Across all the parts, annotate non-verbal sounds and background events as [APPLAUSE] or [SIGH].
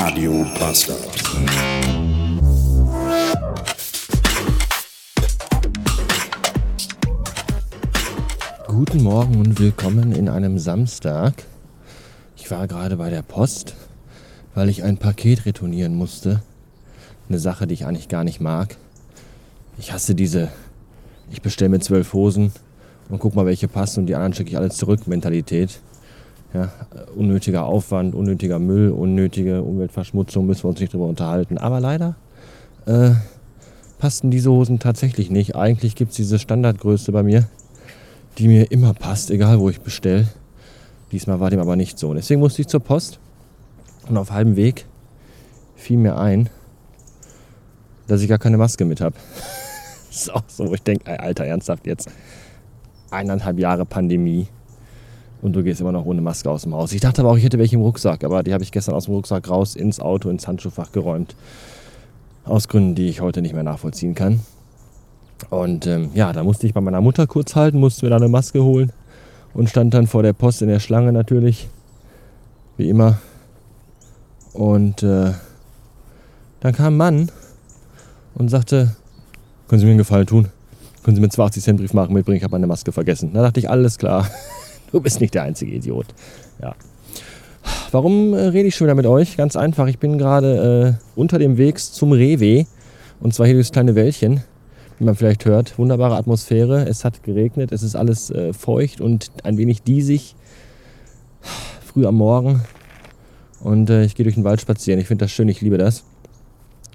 Radio Bastard. Guten Morgen und willkommen in einem Samstag. Ich war gerade bei der Post, weil ich ein Paket retournieren musste. Eine Sache, die ich eigentlich gar nicht mag. Ich hasse diese, ich bestelle mir zwölf Hosen und guck mal, welche passen und die anderen schicke ich alle zurück Mentalität. Ja, unnötiger Aufwand, unnötiger Müll, unnötige Umweltverschmutzung, müssen wir uns nicht drüber unterhalten. Aber leider äh, passten diese Hosen tatsächlich nicht. Eigentlich gibt es diese Standardgröße bei mir, die mir immer passt, egal wo ich bestelle. Diesmal war dem aber nicht so. Deswegen musste ich zur Post und auf halbem Weg fiel mir ein, dass ich gar keine Maske mit habe. [LAUGHS] ist auch so, wo ich denke, Alter, ernsthaft jetzt. Eineinhalb Jahre Pandemie und du gehst immer noch ohne Maske aus dem Haus. Ich dachte aber auch, ich hätte welche im Rucksack, aber die habe ich gestern aus dem Rucksack raus ins Auto, ins Handschuhfach geräumt. Aus Gründen, die ich heute nicht mehr nachvollziehen kann. Und ähm, ja, da musste ich bei meiner Mutter kurz halten, musste mir da eine Maske holen und stand dann vor der Post in der Schlange natürlich, wie immer. Und äh, dann kam ein Mann und sagte, können Sie mir einen Gefallen tun? Können Sie mir einen 20 Cent Briefmarken mitbringen? Ich habe meine Maske vergessen. Da dachte ich, alles klar. Du bist nicht der einzige Idiot. Ja. Warum äh, rede ich schon wieder mit euch? Ganz einfach. Ich bin gerade äh, unter dem Weg zum Rewe. Und zwar hier durchs kleine Wäldchen, wie man vielleicht hört. Wunderbare Atmosphäre. Es hat geregnet. Es ist alles äh, feucht und ein wenig diesig. Früh am Morgen. Und äh, ich gehe durch den Wald spazieren. Ich finde das schön. Ich liebe das.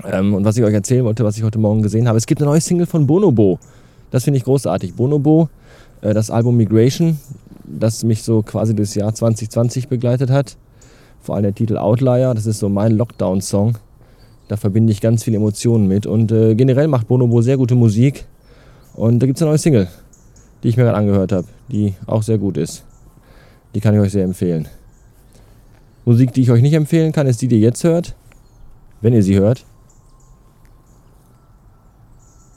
Ähm, und was ich euch erzählen wollte, was ich heute Morgen gesehen habe. Es gibt eine neue Single von Bonobo. Das finde ich großartig. Bonobo, äh, das Album Migration, das mich so quasi das Jahr 2020 begleitet hat. Vor allem der Titel Outlier, das ist so mein Lockdown-Song. Da verbinde ich ganz viele Emotionen mit. Und äh, generell macht Bonobo sehr gute Musik. Und da gibt es eine neue Single, die ich mir gerade angehört habe, die auch sehr gut ist. Die kann ich euch sehr empfehlen. Musik, die ich euch nicht empfehlen kann, ist die, die ihr jetzt hört. Wenn ihr sie hört.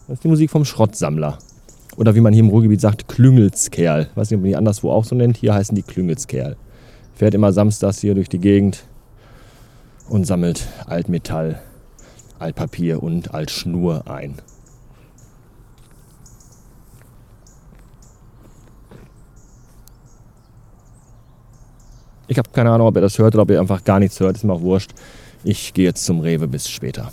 Das ist die Musik vom Schrottsammler. Oder wie man hier im Ruhrgebiet sagt, Klüngelskerl. Ich weiß nicht, ob man die anderswo auch so nennt. Hier heißen die Klüngelskerl. Fährt immer samstags hier durch die Gegend und sammelt Altmetall, Altpapier und Altschnur ein. Ich habe keine Ahnung, ob ihr das hört oder ob ihr einfach gar nichts hört. Ist mir auch wurscht. Ich gehe jetzt zum Rewe. Bis später.